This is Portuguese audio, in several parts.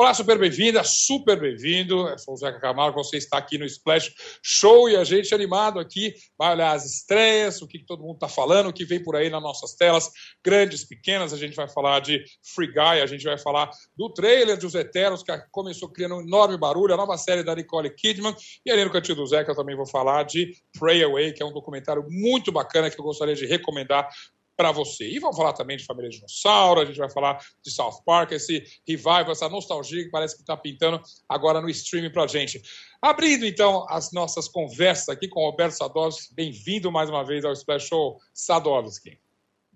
Olá, super bem-vinda, super bem-vindo. Eu sou o Zeca Camargo, você está aqui no Splash Show e a gente animado aqui vai olhar as estreias, o que todo mundo está falando, o que vem por aí nas nossas telas, grandes, pequenas. A gente vai falar de Free Guy, a gente vai falar do trailer dos Eternos, que começou criando um enorme barulho, a nova série da Nicole Kidman. E ali no cantinho do Zeca eu também vou falar de Pray Away, que é um documentário muito bacana que eu gostaria de recomendar para você. E vamos falar também de Família Dinossauro, a gente vai falar de South Park, esse revival, essa nostalgia que parece que está pintando agora no streaming para gente. Abrindo então as nossas conversas aqui com o Roberto Sadovski, bem-vindo mais uma vez ao Special Sadovski.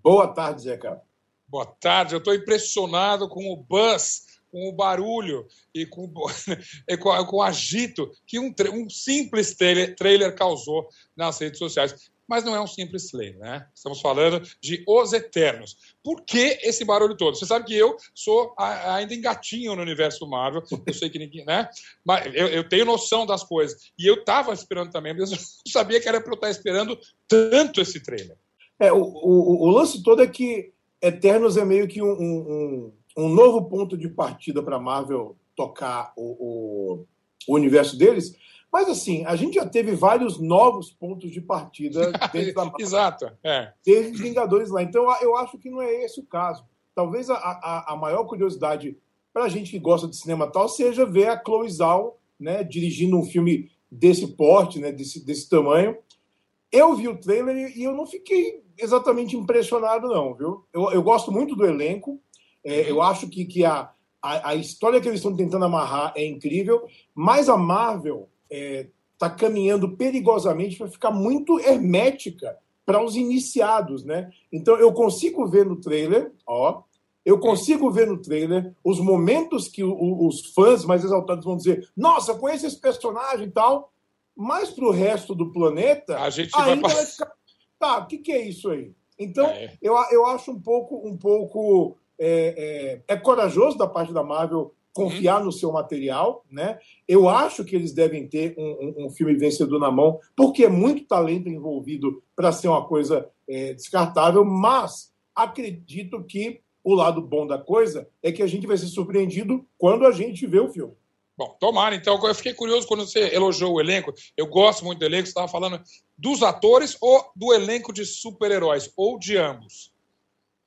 Boa tarde, Zeca. Boa tarde, eu estou impressionado com o buzz com o barulho e com, e com, com o agito que um, um simples trailer, trailer, causou nas redes sociais mas não é um simples trailer, né? Estamos falando de Os Eternos. Por que esse barulho todo? Você sabe que eu sou ainda engatinho no universo Marvel, eu sei que ninguém, né? Mas eu, eu tenho noção das coisas. E eu estava esperando também, mas eu não sabia que era para eu estar esperando tanto esse trailer. É, o, o, o, lance todo é que Eternos é meio que um, um, um novo ponto de partida para Marvel tocar o, o, o universo deles, mas assim, a gente já teve vários novos pontos de partida dentro da Exato. É. Teve os Vingadores lá. Então eu acho que não é esse o caso. Talvez a, a, a maior curiosidade para a gente que gosta de cinema tal seja ver a Chloe Zhao né, dirigindo um filme desse porte, né, desse, desse tamanho. Eu vi o trailer e eu não fiquei exatamente impressionado, não, viu? Eu, eu gosto muito do elenco. É, eu acho que, que a, a, a história que eles estão tentando amarrar é incrível, mas a Marvel está é, tá caminhando perigosamente para ficar muito hermética para os iniciados, né? Então eu consigo ver no trailer, ó, eu consigo ver no trailer os momentos que o, os fãs mais exaltados vão dizer: Nossa, conheço esse personagem e tal. Mas para o resto do planeta, a gente ainda vai, vai ficar. Tá, o que, que é isso aí? Então, é. eu, eu acho um pouco, um pouco é, é, é, corajoso da parte da Marvel confiar no seu material, né? Eu acho que eles devem ter um, um, um, filme vencedor na mão, porque é muito talento envolvido para ser uma coisa é, descartável, mas acredito que o lado bom da coisa é que a gente vai ser surpreendido quando a gente vê o filme. Bom, tomara. Então, eu fiquei curioso quando você elogiou o elenco. Eu gosto muito do elenco. Você estava falando dos atores ou do elenco de super-heróis, ou de ambos?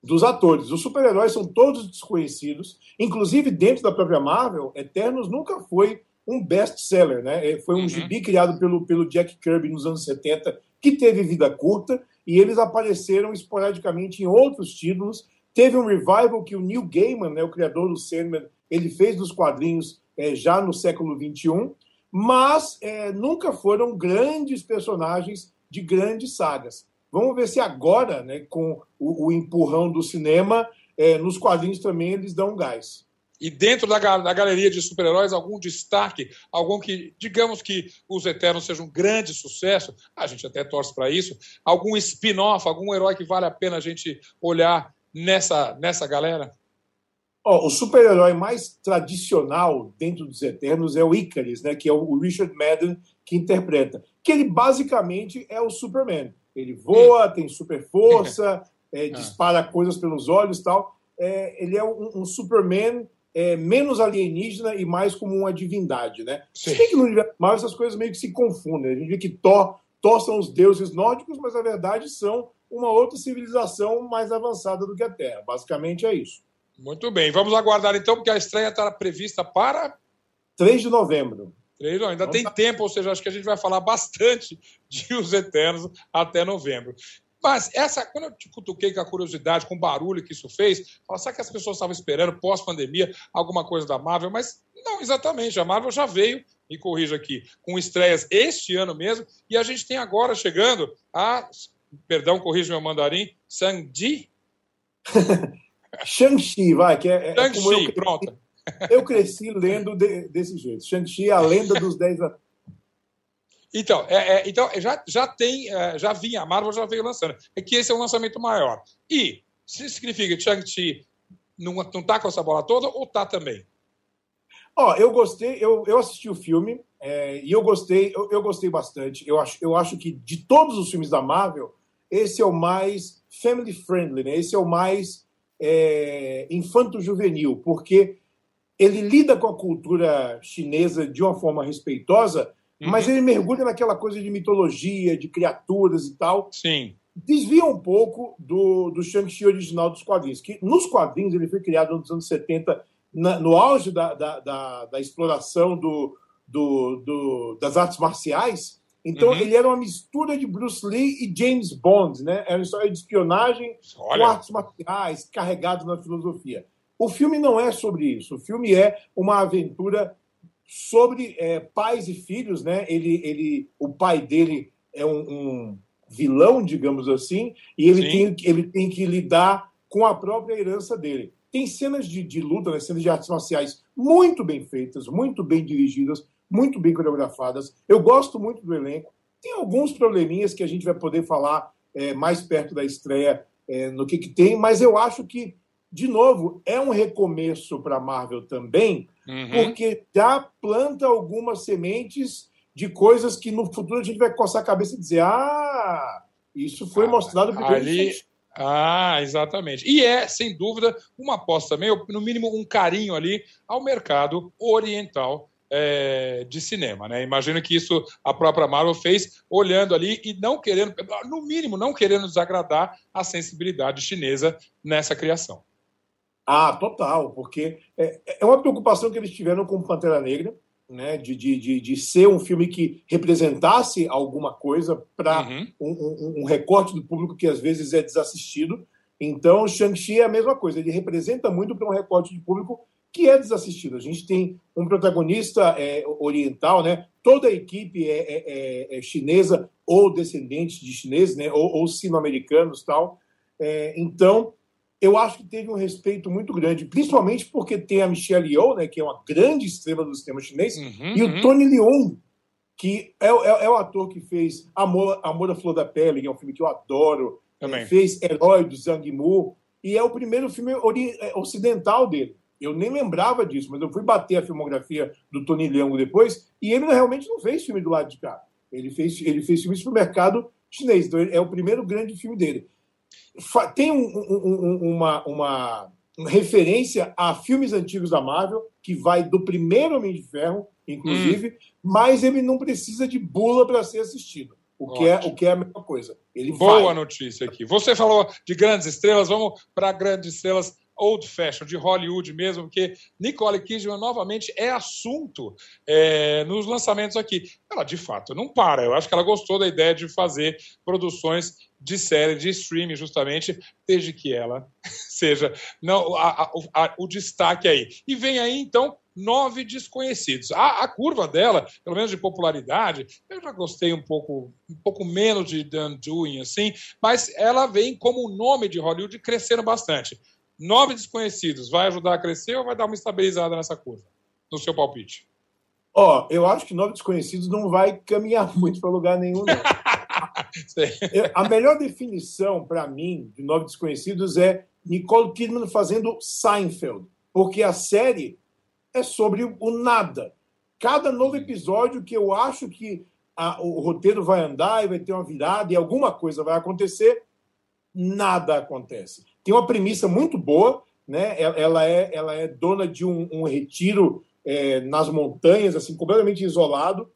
Dos atores. Os super-heróis são todos desconhecidos, inclusive dentro da própria Marvel, Eternos nunca foi um best-seller, né? É, foi um uhum. gibi criado pelo, pelo Jack Kirby nos anos 70, que teve vida curta, e eles apareceram esporadicamente em outros títulos. Teve um revival que o Neil Gaiman, né, o criador do Sandman, ele fez dos quadrinhos é, já no século XXI, mas é, nunca foram grandes personagens de grandes sagas. Vamos ver se agora, né, com o, o empurrão do cinema, é, nos quadrinhos também eles dão um gás. E dentro da, da galeria de super-heróis, algum destaque, algum que, digamos que Os Eternos seja um grande sucesso, a gente até torce para isso, algum spin-off, algum herói que vale a pena a gente olhar nessa, nessa galera? Oh, o super-herói mais tradicional dentro dos Eternos é o Icarus, né, que é o Richard Madden que interpreta, que ele basicamente é o Superman. Ele voa, tem super força, é, ah. dispara coisas pelos olhos e tal. É, ele é um, um Superman é, menos alienígena e mais como uma divindade, né? Se bem que no universo essas coisas meio que se confundem. A gente vê que Thor, Thor são os deuses nórdicos, mas na verdade são uma outra civilização mais avançada do que a Terra. Basicamente é isso. Muito bem. Vamos aguardar então, porque a estreia está prevista para. 3 de novembro. Três, ainda tem tá... tempo, ou seja, acho que a gente vai falar bastante de Os Eternos até novembro. Mas essa, quando eu te cutuquei com a curiosidade, com o barulho que isso fez, fala, será que as pessoas estavam esperando pós-pandemia alguma coisa da Marvel? Mas não exatamente, a Marvel já veio, me corrija aqui, com estreias este ano mesmo, e a gente tem agora chegando a, perdão, corrija meu mandarim, Shang-Chi? Shang-Chi, vai, que é, é Shang-Chi, pronto. Eu cresci lendo de, desse jeito. Shang-Chi, a lenda dos 10 anos. Então, é, é, então já, já tem, é, já vinha, a Marvel já veio lançando. É que esse é um lançamento maior. E se significa que Shang-Chi não, não tá com essa bola toda ou tá também? Ó, eu gostei, eu, eu assisti o filme é, e eu gostei, eu, eu, gostei bastante. Eu acho, eu acho que de todos os filmes da Marvel, esse é o mais family friendly, né? Esse é o mais é, infanto-juvenil, porque ele lida com a cultura chinesa de uma forma respeitosa, uhum. mas ele mergulha naquela coisa de mitologia, de criaturas e tal. Sim. Desvia um pouco do, do Shang-Chi original dos quadrinhos, que nos quadrinhos ele foi criado nos anos 70, na, no auge da, da, da, da exploração do, do, do, das artes marciais. Então, uhum. ele era uma mistura de Bruce Lee e James Bond, né? Era uma história de espionagem Olha. com artes marciais, carregado na filosofia. O filme não é sobre isso. O filme é uma aventura sobre é, pais e filhos, né? Ele, ele, o pai dele é um, um vilão, digamos assim, e ele tem, ele tem que lidar com a própria herança dele. Tem cenas de, de luta, né? cenas de artes marciais muito bem feitas, muito bem dirigidas, muito bem coreografadas. Eu gosto muito do elenco. Tem alguns probleminhas que a gente vai poder falar é, mais perto da estreia é, no que, que tem, mas eu acho que de novo, é um recomeço para a Marvel também, uhum. porque já planta algumas sementes de coisas que no futuro a gente vai coçar a cabeça e dizer: ah, isso foi ah, mostrado por ali. Ah, exatamente. E é, sem dúvida, uma aposta também, no mínimo um carinho ali ao mercado oriental é, de cinema. Né? Imagino que isso a própria Marvel fez olhando ali e não querendo, no mínimo, não querendo desagradar a sensibilidade chinesa nessa criação. Ah, total, porque é, é uma preocupação que eles tiveram com Pantera Negra, né, de, de, de, ser um filme que representasse alguma coisa para uhum. um, um, um, recorte do público que às vezes é desassistido. Então, Shang-Chi é a mesma coisa, ele representa muito para um recorte de público que é desassistido. A gente tem um protagonista é, oriental, né? toda a equipe é, é, é, é chinesa ou descendente de chineses, né? ou, ou sino-americanos tal. É, então, eu acho que teve um respeito muito grande, principalmente porque tem a Michelle Yeoh, né, que é uma grande estrela do cinema chinês, uhum, e o uhum. Tony Leung, que é, é, é, o ator que fez Amor, Amor à Flor da Pele, que é um filme que eu adoro, Também. fez Herói do Zhang Mu, e é o primeiro filme é, ocidental dele. Eu nem lembrava disso, mas eu fui bater a filmografia do Tony Leung depois, e ele realmente não fez filme do lado de cá. Ele fez, ele fez filmes para o mercado chinês, então é o primeiro grande filme dele tem um, um, uma, uma referência a filmes antigos da Marvel, que vai do primeiro Homem de Ferro, inclusive, hum. mas ele não precisa de bula para ser assistido. O que, é, o que é a mesma coisa. Ele Boa vai. notícia aqui. Você falou de grandes estrelas, vamos para grandes estrelas old fashion, de Hollywood mesmo, porque Nicole Kidman novamente é assunto é, nos lançamentos aqui. Ela, de fato, não para. Eu acho que ela gostou da ideia de fazer produções de série, de streaming, justamente, desde que ela seja não, a, a, o destaque aí. E vem aí, então, nove desconhecidos. A, a, curva dela, pelo menos de popularidade, eu já gostei um pouco, um pouco menos de Dan Doing, assim, mas ela vem como nome de Hollywood crescendo bastante nove desconhecidos vai ajudar a crescer ou vai dar uma estabilizada nessa curva, no seu palpite? Ó, oh, eu acho que nove desconhecidos não vai caminhar muito para lugar nenhum, não. A melhor definição para mim de nove desconhecidos é Nicole Kidman fazendo Seinfeld, porque a série é sobre o nada. Cada novo episódio que eu acho que a, o roteiro vai andar e vai ter uma virada e alguma coisa vai acontecer, nada acontece tem uma premissa muito boa, né? Ela é, ela é dona de um, um retiro é, nas montanhas, assim, completamente isolado,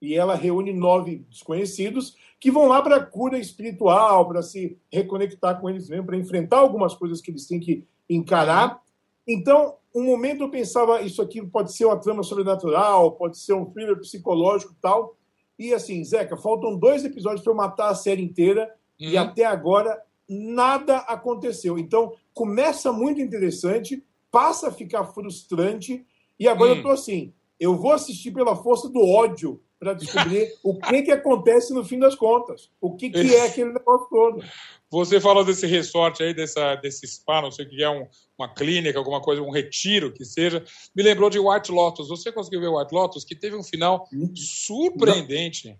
e ela reúne nove desconhecidos que vão lá para a cura espiritual, para se reconectar com eles mesmos, para enfrentar algumas coisas que eles têm que encarar. Então, um momento eu pensava, isso aqui pode ser uma trama sobrenatural, pode ser um thriller psicológico e tal. E assim, Zeca, faltam dois episódios para eu matar a série inteira, uhum. e até agora nada aconteceu. Então, começa muito interessante, passa a ficar frustrante, e agora hum. eu tô assim, eu vou assistir pela força do ódio para descobrir o que que acontece no fim das contas. O que, que é aquele negócio todo. Você falou desse resort aí, dessa, desse spa, não sei o que é, um, uma clínica, alguma coisa, um retiro que seja. Me lembrou de White Lotus. Você conseguiu ver White Lotus, que teve um final surpreendente.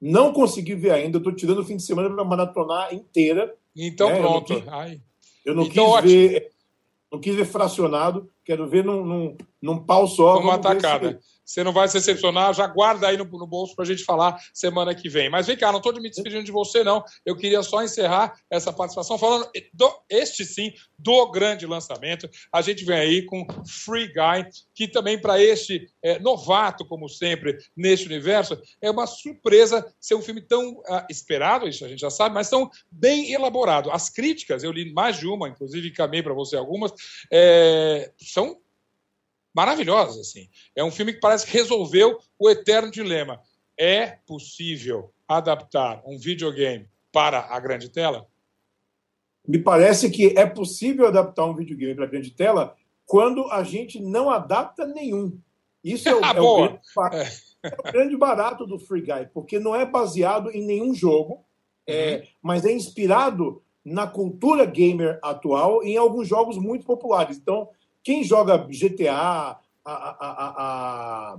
Não, não consegui ver ainda. Estou tirando o fim de semana para maratonar inteira. Então né? pronto. Eu não quis, eu não então, quis ver, não quis ver fracionado. Quero ver num, num, num pau só. Uma atacada. Você não vai se decepcionar, já guarda aí no, no bolso para a gente falar semana que vem. Mas vem cá, não estou me despedindo de você, não. Eu queria só encerrar essa participação falando, do, este sim, do grande lançamento. A gente vem aí com Free Guy, que também para este é, novato, como sempre, neste universo, é uma surpresa ser um filme tão uh, esperado, isso a gente já sabe, mas tão bem elaborado. As críticas, eu li mais de uma, inclusive camei para você algumas, é, são maravilhosas. Assim. É um filme que parece que resolveu o eterno dilema. É possível adaptar um videogame para a grande tela? Me parece que é possível adaptar um videogame para a grande tela quando a gente não adapta nenhum. Isso é o, é o, grande, é o grande, barato do Free Guy, porque não é baseado em nenhum jogo, é, uhum. mas é inspirado na cultura gamer atual em alguns jogos muito populares. Então, quem joga GTA, a, a, a,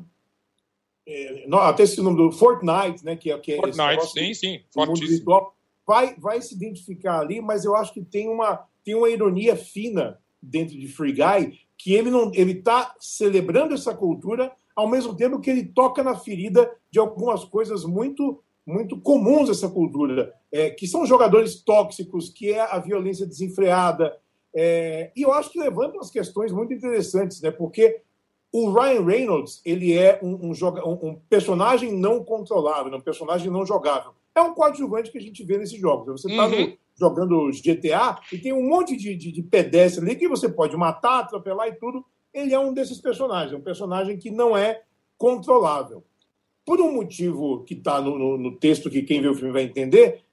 é, até esse nome do Fortnite, né? Que é, que é Fortnite, sim, sim. Virtual, vai, vai se identificar ali, mas eu acho que tem uma, tem uma ironia fina dentro de Free Guy, que ele não ele está celebrando essa cultura ao mesmo tempo que ele toca na ferida de algumas coisas muito muito comuns dessa cultura, é, que são jogadores tóxicos, que é a violência desenfreada, é, e eu acho que levanta umas questões muito interessantes, né? Porque o Ryan Reynolds ele é um, um, joga, um, um personagem não controlável, um personagem não jogável. É um coadjuvante que a gente vê nesses jogos. Você está uhum. jogando GTA e tem um monte de, de, de pedestre ali que você pode matar, atropelar e tudo. Ele é um desses personagens, um personagem que não é controlável. Por um motivo que está no, no, no texto que quem vê o filme vai entender,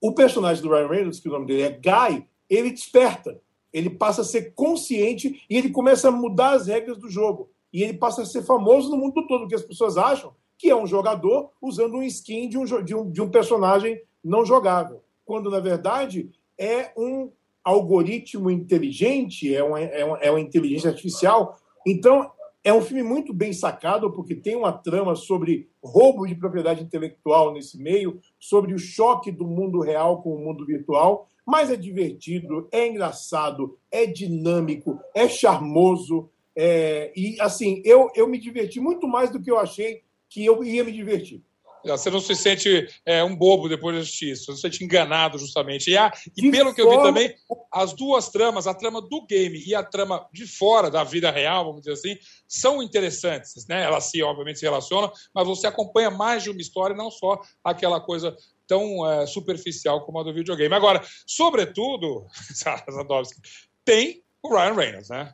o personagem do Ryan Reynolds, que o nome dele é Guy, ele desperta ele passa a ser consciente e ele começa a mudar as regras do jogo. E ele passa a ser famoso no mundo todo, porque as pessoas acham que é um jogador usando um skin de um, de um, de um personagem não jogável. Quando, na verdade, é um algoritmo inteligente, é uma, é uma, é uma inteligência artificial. Então, é um filme muito bem sacado, porque tem uma trama sobre roubo de propriedade intelectual nesse meio, sobre o choque do mundo real com o mundo virtual, mas é divertido, é engraçado, é dinâmico, é charmoso. É, e assim, eu, eu me diverti muito mais do que eu achei que eu ia me divertir. Você não se sente é, um bobo depois de assistir isso, você não se sente enganado, justamente. E, a, e pelo que eu vi também, as duas tramas, a trama do game e a trama de fora da vida real, vamos dizer assim, são interessantes. Né? Elas se, obviamente, se relacionam, mas você acompanha mais de uma história, não só aquela coisa tão é, superficial como a do videogame. Agora, sobretudo, Zadowski, tem o Ryan Reynolds, né?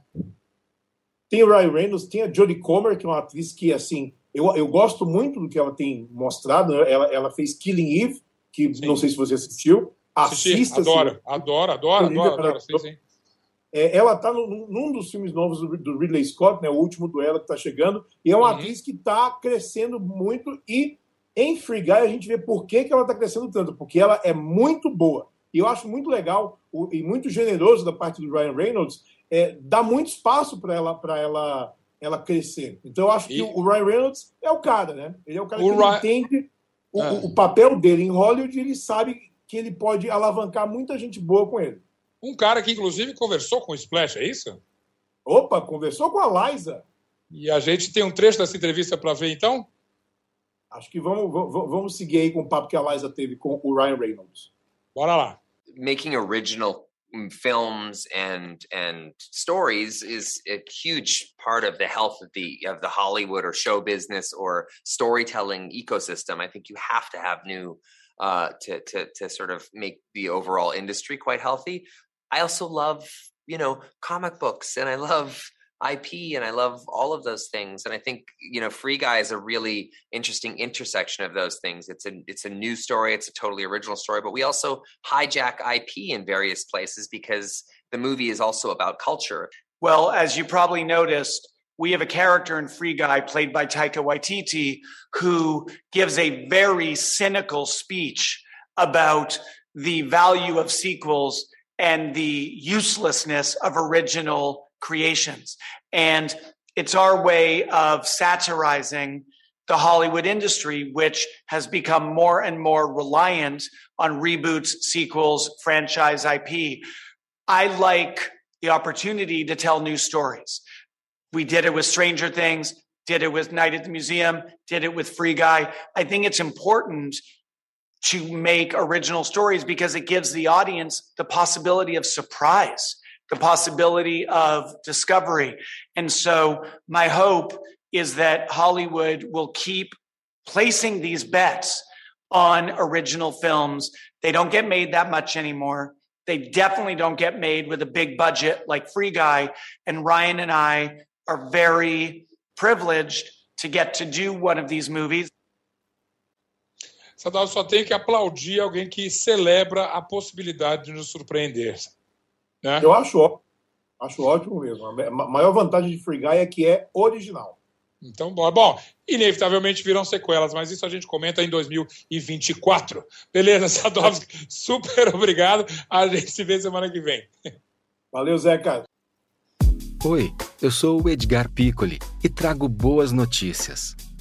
Tem o Ryan Reynolds, tem a Jodie Comer, que é uma atriz que, assim, eu, eu gosto muito do que ela tem mostrado. Né? Ela, ela fez Killing Eve, que Sim. não sei se você assistiu. Assista. Adoro, adoro, adoro, adoro, adoro. Sim, sim. É, ela está num dos filmes novos do, do, Ridley Scott, né, o último duelo que está chegando, e é uma uhum. atriz que está crescendo muito e em Free Guy a gente vê por que, que ela está crescendo tanto, porque ela é muito boa. E eu acho muito legal o, e muito generoso da parte do Ryan Reynolds é, dar muito espaço para ela, para ela ela crescer. Então eu acho e... que o Ryan Reynolds é o cara, né? Ele é o cara o que Ryan... entende o, é. o, papel dele em Hollywood e ele sabe que ele pode alavancar muita gente boa com ele. Um cara que, inclusive, conversou com o Splash, é isso? Opa, conversou com a Liza. E a gente tem um trecho dessa entrevista para ver, então? Acho que vamos, vamos seguir aí com o papo que a Liza teve com o Ryan Reynolds. Bora lá. Making original films and and stories is a huge part of the health of the of the Hollywood or show business or storytelling ecosystem. I think you have to have new uh, to to to sort of make the overall industry quite healthy. I also love you know comic books and I love IP and I love all of those things. And I think, you know, Free Guy is a really interesting intersection of those things. It's a it's a new story, it's a totally original story, but we also hijack IP in various places because the movie is also about culture. Well, as you probably noticed, we have a character in Free Guy played by Taika Waititi who gives a very cynical speech about the value of sequels and the uselessness of original creations. And it's our way of satirizing the Hollywood industry, which has become more and more reliant on reboots, sequels, franchise IP. I like the opportunity to tell new stories. We did it with Stranger Things, did it with Night at the Museum, did it with Free Guy. I think it's important to make original stories because it gives the audience the possibility of surprise, the possibility of discovery. And so my hope is that Hollywood will keep placing these bets on original films. They don't get made that much anymore. They definitely don't get made with a big budget like Free Guy. And Ryan and I are very privileged to get to do one of these movies. Sadal só tem que aplaudir alguém que celebra a possibilidade de nos surpreender. Né? Eu acho, acho ótimo mesmo. A maior vantagem de Free Guy é que é original. Então, bom, bom, inevitavelmente virão sequelas, mas isso a gente comenta em 2024. Beleza, Sadovski? Super obrigado. A gente se vê semana que vem. Valeu, Zeca. Oi, eu sou o Edgar Piccoli e trago boas notícias.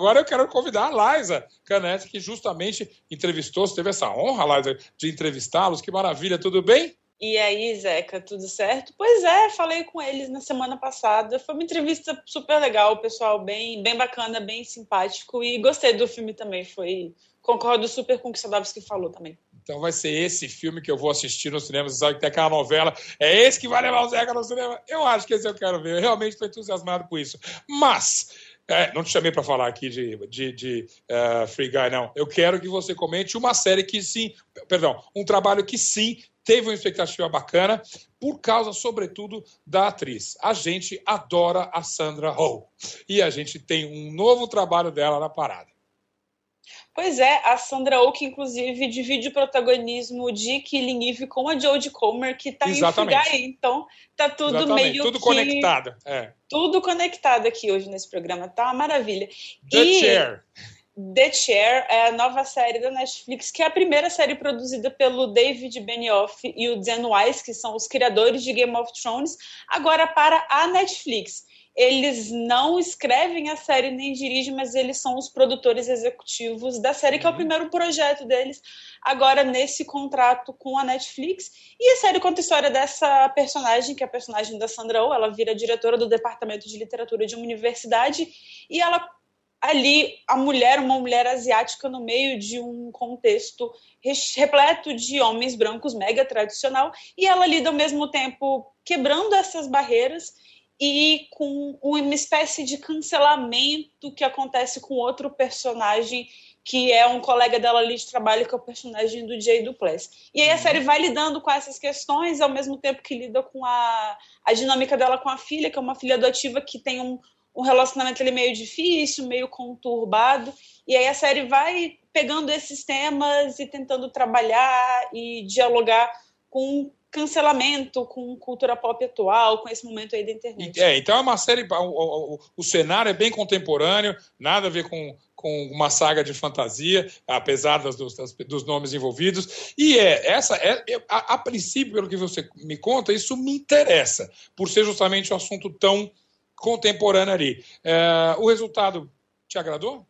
Agora eu quero convidar a Liza Canete, que justamente entrevistou, você teve essa honra, Liza, de entrevistá-los. Que maravilha, tudo bem? E aí, Zeca, tudo certo? Pois é, falei com eles na semana passada. Foi uma entrevista super legal, pessoal bem, bem bacana, bem simpático. E gostei do filme também. Foi. Concordo super com o que o Sadovski falou também. Então vai ser esse filme que eu vou assistir no cinema. Você sabe que tem aquela novela. É esse que vai levar o Zeca no cinema? Eu acho que esse eu quero ver. Eu realmente estou entusiasmado com isso. Mas é, não te chamei para falar aqui de, de, de uh, Free Guy, não. Eu quero que você comente uma série que sim, perdão, um trabalho que sim teve uma expectativa bacana, por causa, sobretudo, da atriz. A gente adora a Sandra Oh. E a gente tem um novo trabalho dela na parada. Pois é, a Sandra Oh, que inclusive divide o protagonismo de Killing Eve com a Jodie Comer, que tá Exatamente. em Guy, então tá tudo Exatamente. meio tudo que... conectado. É. Tudo conectado aqui hoje nesse programa, tá uma maravilha. The e... Chair. The Chair é a nova série da Netflix, que é a primeira série produzida pelo David Benioff e o Dan Wise, que são os criadores de Game of Thrones, agora para a Netflix. Eles não escrevem a série nem dirigem, mas eles são os produtores executivos da série, que é o uhum. primeiro projeto deles, agora nesse contrato com a Netflix. E a série conta a história dessa personagem, que é a personagem da Sandra Oh. Ela vira diretora do departamento de literatura de uma universidade e ela ali a mulher, uma mulher asiática no meio de um contexto repleto de homens brancos mega tradicional, e ela lida ao mesmo tempo quebrando essas barreiras e com uma espécie de cancelamento que acontece com outro personagem que é um colega dela ali de trabalho, que é o personagem do Jay Duplass. E aí a uhum. série vai lidando com essas questões, ao mesmo tempo que lida com a, a dinâmica dela com a filha, que é uma filha adotiva que tem um, um relacionamento ali meio difícil, meio conturbado. E aí a série vai pegando esses temas e tentando trabalhar e dialogar com cancelamento, com cultura pop atual, com esse momento aí da internet. É, então é uma série. O, o, o cenário é bem contemporâneo, nada a ver com, com uma saga de fantasia, apesar das, dos, dos nomes envolvidos. E é essa, é, é a, a, princípio, pelo que você me conta, isso me interessa, por ser justamente um assunto tão contemporâneo ali. É, o resultado te agradou?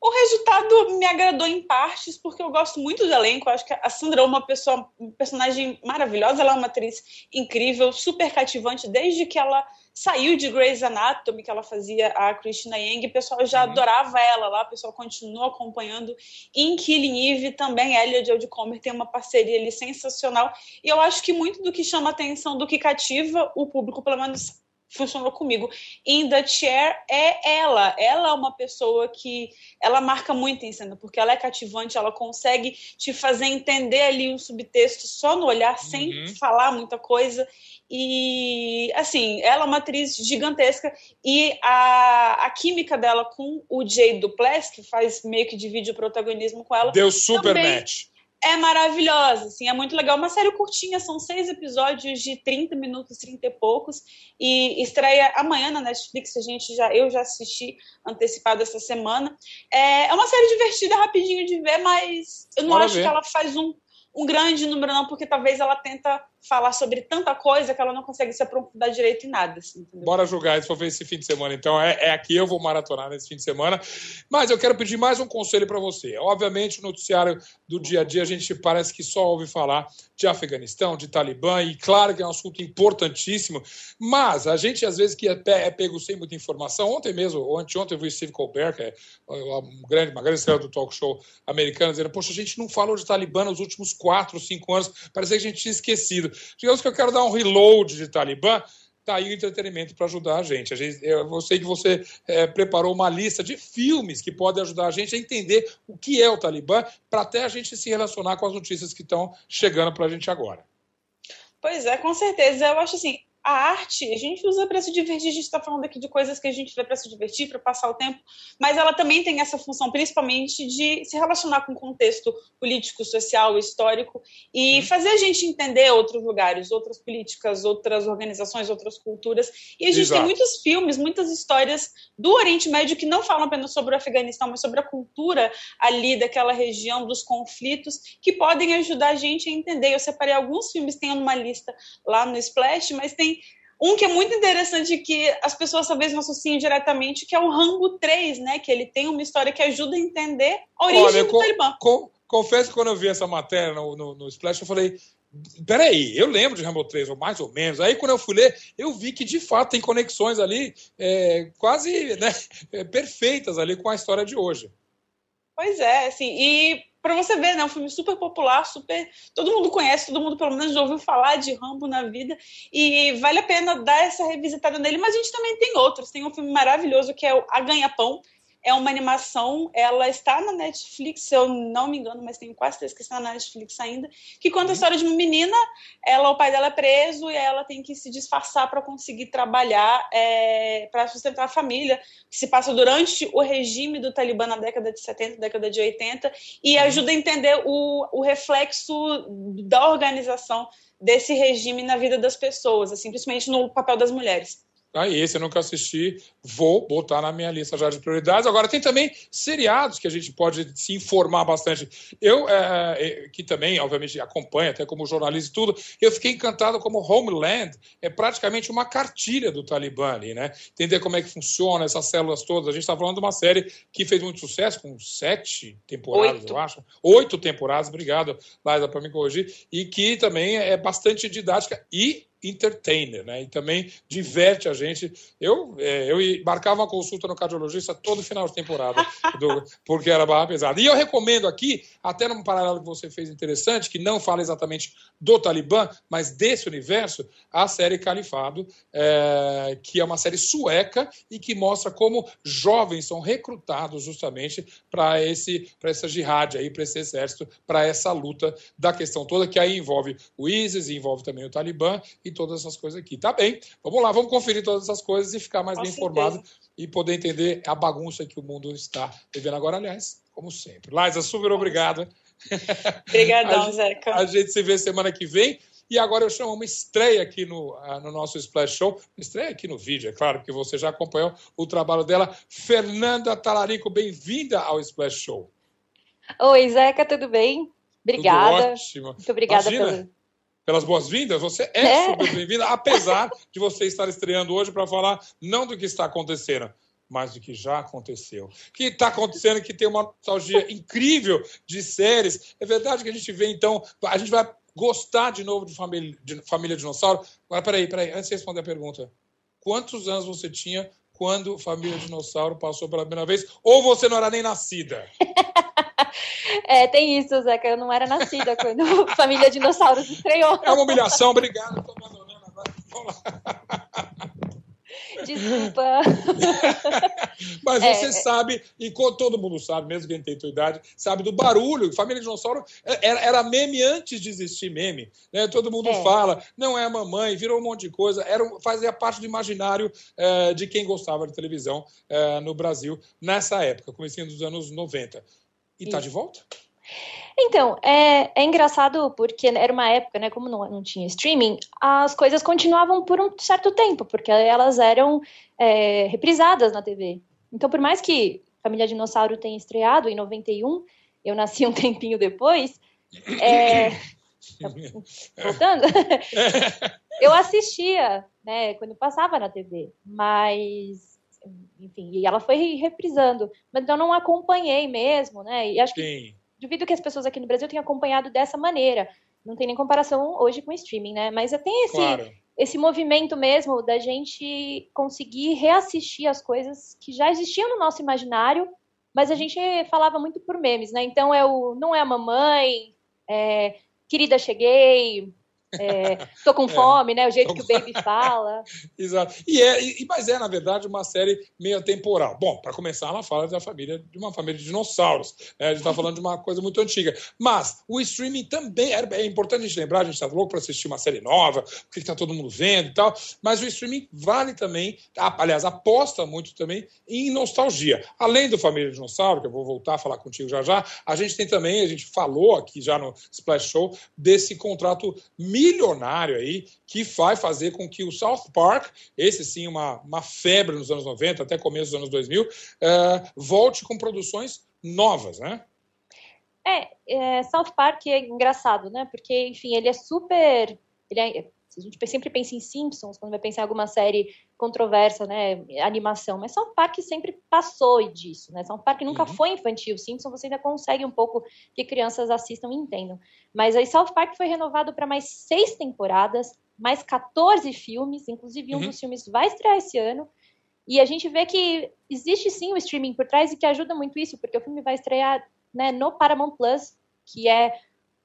O resultado me agradou em partes, porque eu gosto muito do elenco. Eu acho que a Sandra é uma pessoa, um personagem maravilhosa. Ela é uma atriz incrível, super cativante, desde que ela saiu de Grey's Anatomy, que ela fazia a Christina Yang. O pessoal já uhum. adorava ela lá, o pessoal continuou acompanhando. Em Killing Eve também, ela e a Jodie Comer tem uma parceria ali sensacional. E eu acho que muito do que chama atenção, do que cativa o público, pelo menos funcionou comigo. In The Chair é ela. Ela é uma pessoa que ela marca muito em cena, porque ela é cativante, ela consegue te fazer entender ali um subtexto só no olhar, uhum. sem falar muita coisa. E, assim, ela é uma atriz gigantesca e a, a química dela com o Jay Duplass, que faz meio que divide o protagonismo com ela. Deu super também, match é maravilhosa, assim, é muito legal. Uma série curtinha, são seis episódios de 30 minutos, 30 e poucos, e estreia amanhã na Netflix, a gente já, eu já assisti antecipado essa semana. É, é uma série divertida, rapidinho de ver, mas eu não Bora acho ver. que ela faz um, um grande número, não, porque talvez ela tenta falar sobre tanta coisa que ela não consegue se aprofundar direito em nada. Assim, Bora julgar, se for ver esse fim de semana. Então, é, é, aqui, eu vou maratonar nesse fim de semana. Mas eu quero pedir mais um conselho para você. Obviamente, no noticiário do dia a dia, a gente parece que só ouve falar de Afeganistão, de Talibã, e claro que é um assunto importantíssimo, mas a gente, às vezes, que é, é pego sem muita informação. Ontem mesmo, ou anteontem, eu vi Steve Colbert, que é uma grande, uma grande estrela do talk show americano, dizendo: Poxa, a gente não falou de Talibã nos últimos quatro, cinco anos, parece que a gente tinha esquecido. Digamos que eu quero dar um reload de Talibã, tá aí o entretenimento para ajudar a gente. a gente. Eu sei que você é, preparou uma lista de filmes que podem ajudar a gente a entender o que é o Talibã, para até a gente se relacionar com as notícias que estão chegando para a gente agora. Pois é, com certeza. Eu acho assim, a arte, a gente usa para se divertir, a gente está falando aqui de coisas que a gente vê para se divertir, para passar o tempo, mas ela também tem essa função, principalmente, de se relacionar com o contexto político, social, histórico e uhum. fazer a gente entender outros lugares, outras políticas, outras organizações, outras culturas. E a gente Exato. tem muitos filmes, muitas histórias do Oriente Médio que não falam apenas sobre o Afeganistão, mas sobre a cultura ali daquela região, dos conflitos, que podem ajudar a gente a entender. Eu separei alguns filmes, tenho numa lista lá no Splash, mas tem um que é muito interessante que as pessoas talvez não associem diretamente, que é o Rambo 3, né? Que ele tem uma história que ajuda a entender a origem Olha, do Talibã. Com, confesso que quando eu vi essa matéria no, no, no Splash, eu falei, Peraí, eu lembro de Rambo 3, ou mais ou menos. Aí, quando eu fui ler, eu vi que de fato tem conexões ali é, quase né, é, perfeitas ali com a história de hoje. Pois é, assim, e para você ver, né? Um filme super popular, super. Todo mundo conhece, todo mundo pelo menos já ouviu falar de Rambo na vida. E vale a pena dar essa revisitada nele. Mas a gente também tem outros. Tem um filme maravilhoso que é o A Ganha-Pão, é uma animação, ela está na Netflix, se eu não me engano, mas tenho quase certeza que está na Netflix ainda, que conta a uhum. história de uma menina, ela, o pai dela é preso e ela tem que se disfarçar para conseguir trabalhar, é, para sustentar a família, que se passa durante o regime do Talibã na década de 70, década de 80, e uhum. ajuda a entender o, o reflexo da organização desse regime na vida das pessoas, assim, principalmente no papel das mulheres. Ah, esse eu nunca assisti, vou botar na minha lista já de prioridades. Agora, tem também seriados que a gente pode se informar bastante. Eu, é, é, que também, obviamente, acompanho, até como jornalista e tudo, eu fiquei encantado como Homeland é praticamente uma cartilha do Talibã ali, né? Entender como é que funciona essas células todas. A gente está falando de uma série que fez muito sucesso, com sete temporadas, Oito. eu acho. Oito temporadas, obrigado, Laisa, para me corrigir. E que também é bastante didática e entertainer, né? E também diverte a gente. Eu, é, eu marcava uma consulta no cardiologista todo final de temporada, do, porque era barra pesada. E eu recomendo aqui, até num paralelo que você fez interessante, que não fala exatamente do Talibã, mas desse universo, a série Califado, é, que é uma série sueca e que mostra como jovens são recrutados justamente para esse para essa jihad aí, para esse exército, para essa luta da questão toda que aí envolve o ISIS, envolve também o Talibã e todas essas coisas aqui. Tá bem, vamos lá, vamos conferir todas essas coisas e ficar mais Com bem certeza. informado e poder entender a bagunça que o mundo está vivendo agora, aliás, como sempre. Liza, super obrigado. Obrigadão, Zeca. A gente se vê semana que vem. E agora eu chamo uma estreia aqui no, ah, no nosso Splash Show. Estreia aqui no vídeo, é claro, que você já acompanhou o trabalho dela. Fernanda Talarico, bem-vinda ao Splash Show. Oi, Zeca, tudo bem? Obrigada. Tudo ótimo. Muito obrigada Imagina, pelo pelas boas-vindas. Você é, é. super bem-vinda, apesar de você estar estreando hoje para falar não do que está acontecendo, mas do que já aconteceu. Que está acontecendo que tem uma nostalgia incrível de séries. É verdade que a gente vê, então, a gente vai gostar de novo de Família, de família Dinossauro. Agora, peraí, peraí, antes de responder a pergunta. Quantos anos você tinha quando Família Dinossauro passou pela primeira vez? Ou você não era nem nascida? É, tem isso, Zeca. Eu não era nascida quando Família Dinossauros estreou. É uma humilhação, obrigado. Estou abandonando agora. Vamos lá. Desculpa. Mas é, você é, sabe, e todo mundo sabe, mesmo quem tem tua idade, sabe do barulho. Família Dinossauro era, era meme antes de existir meme. Né? Todo mundo é. fala, não é a mamãe, virou um monte de coisa. Era, fazia parte do imaginário é, de quem gostava de televisão é, no Brasil nessa época, comecinho dos anos 90. E está de volta? Então, é, é engraçado porque era uma época, né, como não, não tinha streaming, as coisas continuavam por um certo tempo, porque elas eram é, reprisadas na TV. Então, por mais que Família Dinossauro tenha estreado em 91, eu nasci um tempinho depois, é, voltando, eu assistia, né, quando passava na TV, mas enfim, e ela foi reprisando, mas eu não acompanhei mesmo, né? E acho que Sim duvido que as pessoas aqui no Brasil tenham acompanhado dessa maneira. Não tem nem comparação hoje com o streaming, né? Mas tem esse, claro. esse movimento mesmo da gente conseguir reassistir as coisas que já existiam no nosso imaginário, mas a gente falava muito por memes, né? Então é o Não é a Mamãe, é, Querida Cheguei, é, tô com é, fome, né? O jeito que o Baby fala. Exato. E é, e, mas é, na verdade, uma série meio temporal. Bom, para começar, ela fala da família, de uma família de dinossauros. Né? A gente está falando de uma coisa muito antiga. Mas o streaming também é, é importante a gente lembrar, a gente está louco para assistir uma série nova, o que está todo mundo vendo e tal. Mas o streaming vale também, aliás, aposta muito também em nostalgia. Além do Família Dinossauro, que eu vou voltar a falar contigo já já, a gente tem também, a gente falou aqui já no Splash Show, desse contrato milionário aí que vai fazer com que o South Park, esse sim uma, uma febre nos anos 90 até começo dos anos 2000, uh, eh, volte com produções novas, né? É, é, South Park é engraçado, né? Porque, enfim, ele é super. Ele é, a gente sempre pensa em Simpsons, quando vai pensar em alguma série controversa, né, animação, mas South Park sempre passou disso, né? South Park nunca uhum. foi infantil. Simpsons você ainda consegue um pouco que crianças assistam e entendam. Mas aí South Park foi renovado para mais seis temporadas, mais 14 filmes, inclusive um uhum. dos filmes vai estrear esse ano. E a gente vê que existe sim o streaming por trás e que ajuda muito isso, porque o filme vai estrear né, no Paramount Plus, que é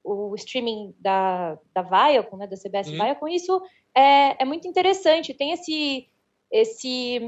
o streaming da, da Viacom, né, da CBS uhum. Viacom, isso é, é muito interessante. Tem esse, esse,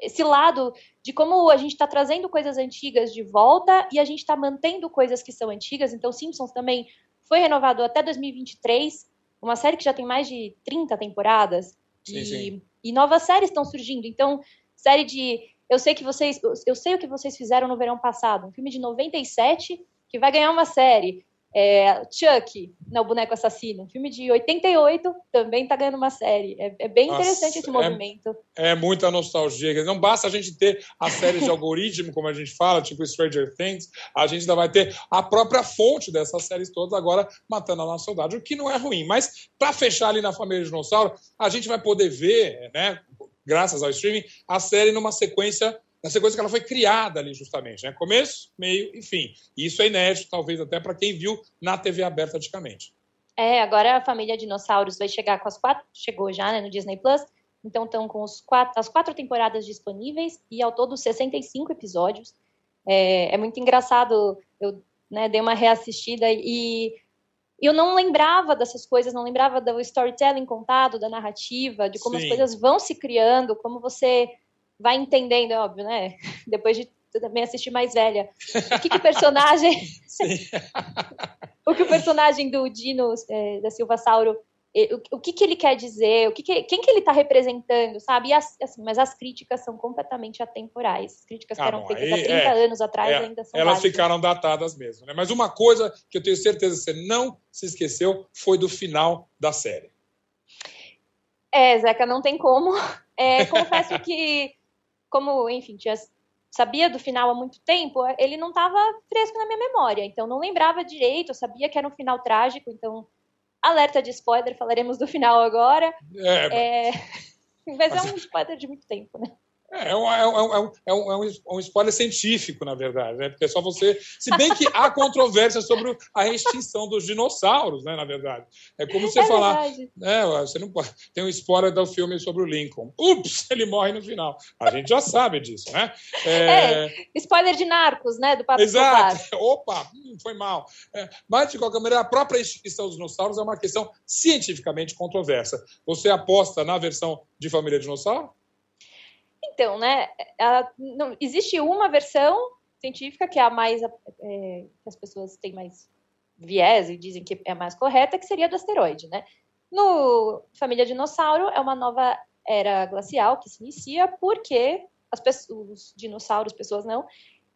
esse lado de como a gente está trazendo coisas antigas de volta e a gente está mantendo coisas que são antigas. Então, Simpsons também foi renovado até 2023, uma série que já tem mais de 30 temporadas. Sim, e, sim. e novas séries estão surgindo. Então, série de. Eu sei que vocês. Eu sei o que vocês fizeram no verão passado. Um filme de 97 que vai ganhar uma série. É, Chuck, não, o Boneco Assassino, um filme de 88, também está ganhando uma série. É, é bem Nossa, interessante esse é movimento. É, é, muita nostalgia. Não basta a gente ter as séries de algoritmo, como a gente fala, tipo Stranger Things, a gente ainda vai ter a própria fonte dessas séries todas agora matando a nossa saudade, o que não é ruim. Mas, para fechar ali na família Dinossauro, a gente vai poder ver, né, graças ao streaming, a série numa sequência na sequência que ela foi criada ali justamente, né? Começo, meio e fim. E isso é inédito, talvez até para quem viu na TV aberta antigamente. É, agora a família Dinossauros vai chegar com as quatro, chegou já né, no Disney Plus, então estão com os quatro, as quatro temporadas disponíveis e ao todo 65 episódios. É, é muito engraçado, eu né, dei uma reassistida e eu não lembrava dessas coisas, não lembrava do storytelling contado, da narrativa, de como Sim. as coisas vão se criando, como você vai entendendo, é óbvio, né? Depois de também assistir mais velha. O que, que o personagem. o que o personagem do Dino é, da Silva Sauro. O, o que, que ele quer dizer, o que, que quem que ele está representando, sabe? As, assim, mas as críticas são completamente atemporais. As críticas ah, que eram feitas aí, há 30 é, anos atrás é, ainda são Elas válidas. ficaram datadas mesmo, né? Mas uma coisa que eu tenho certeza que você não se esqueceu foi do final da série. É, Zeca, não tem como. É, confesso que como, enfim, sabia do final há muito tempo, ele não estava fresco na minha memória. Então, não lembrava direito, eu sabia que era um final trágico. Então, alerta de spoiler, falaremos do final agora. É, é... Mas é um spoiler de muito tempo, né? É, é, um, é, um, é, um, é um spoiler científico, na verdade, né? Porque é só você. Se bem que há controvérsia sobre a extinção dos dinossauros, né? Na verdade. É como você é falar. Né, você não pode. Tem um spoiler do filme sobre o Lincoln. Ups, ele morre no final. A gente já sabe disso, né? É, é spoiler de Narcos, né? Do Papo Exato. Opa, hum, foi mal. É, mas, de qualquer maneira, a própria extinção dos dinossauros é uma questão cientificamente controversa. Você aposta na versão de Família Dinossauro? Então, né, a, não, existe uma versão científica que é a mais, é, que as pessoas têm mais viés e dizem que é a mais correta, que seria do asteroide, né? No Família Dinossauro é uma nova era glacial que se inicia porque as pessoas, os dinossauros, pessoas não,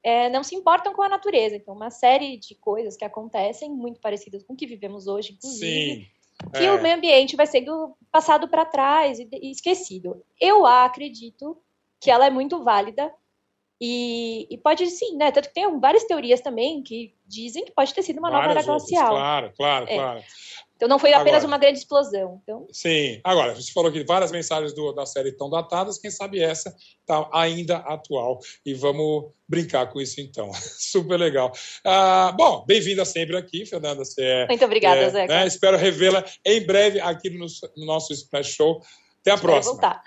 é, não se importam com a natureza. Então, uma série de coisas que acontecem muito parecidas com o que vivemos hoje, inclusive. Sim. Que é. o meio ambiente vai sendo passado para trás e esquecido. Eu acredito que ela é muito válida e, e, pode sim, né? Tanto que tem várias teorias também que dizem que pode ter sido uma várias nova era glacial. Claro, claro, é. claro. Então não foi apenas agora, uma grande explosão. Então... Sim. Agora, você falou que várias mensagens do, da série estão datadas, quem sabe essa está ainda atual. E vamos brincar com isso então. Super legal. Ah, bom, bem-vinda sempre aqui, Fernanda. Você é, Muito obrigada, é, Zeca. Né, espero revê-la em breve aqui no, no nosso Splash Show. Até a próxima. Voltar.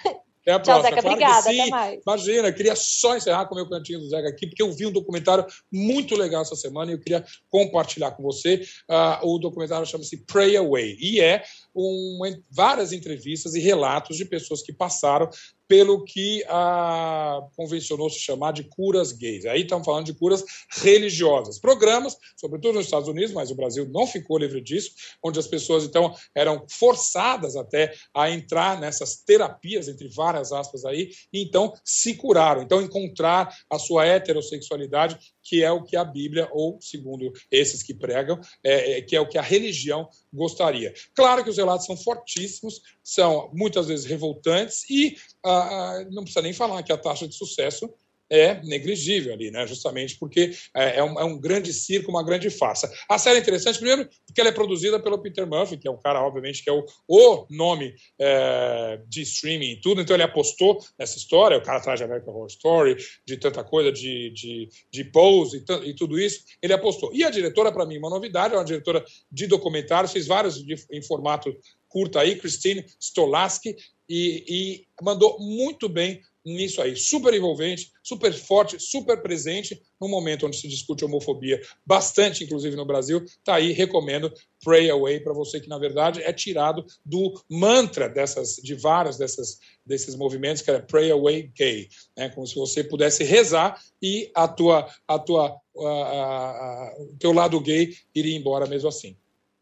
Até a próxima. Zeca, claro obrigada, até mais. Imagina, queria só encerrar com o meu cantinho do Zeca aqui, porque eu vi um documentário muito legal essa semana e eu queria compartilhar com você. Uh, o documentário chama-se Pray Away e é um, várias entrevistas e relatos de pessoas que passaram pelo que a convencionou se chamar de curas gays. Aí estamos falando de curas religiosas. Programas, sobretudo nos Estados Unidos, mas o Brasil não ficou livre disso, onde as pessoas então eram forçadas até a entrar nessas terapias, entre várias aspas aí, e então se curaram, então encontrar a sua heterossexualidade, que é o que a Bíblia, ou segundo esses que pregam, é, é, que é o que a religião gostaria. Claro que os relatos são fortíssimos, são muitas vezes revoltantes e ah, ah, não precisa nem falar que a taxa de sucesso é negligível ali, né? justamente porque é, é, um, é, um, grande circo, uma grande farsa. A série é interessante, primeiro, porque ela é produzida pelo Peter Murphy, que é um cara, obviamente, que é o, o nome é, de streaming e tudo, então ele apostou nessa história, o cara atrás de American Horror Story, de tanta coisa, de, de, de pose e, e tudo isso, ele apostou. E a diretora, para mim, uma novidade, é uma diretora de documentários, fez vários de, em formato curta aí, Christine Stolaski, e, e mandou muito bem nisso aí. Super envolvente, super forte, super presente no momento onde se discute homofobia, bastante, inclusive no Brasil. Tá aí, recomendo Pray Away para você que, na verdade, é tirado do mantra dessas, de vários dessas, desses movimentos, que é Pray Away Gay. Né? Como se você pudesse rezar e a tua, a tua, a, a, a, o teu lado gay iria embora mesmo assim.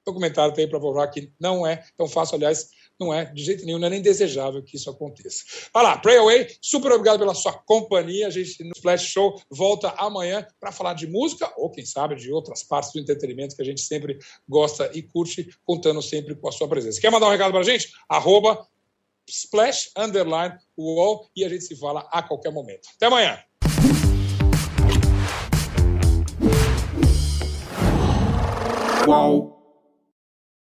O documentário tem para provar que não é tão fácil, aliás, não é de jeito nenhum, não é nem desejável que isso aconteça. Vai lá, Pray Away, super obrigado pela sua companhia. A gente no Flash Show volta amanhã para falar de música ou, quem sabe, de outras partes do entretenimento que a gente sempre gosta e curte, contando sempre com a sua presença. Quer mandar um recado para a gente? Arroba Splash Underline UOL e a gente se fala a qualquer momento. Até amanhã! Qual?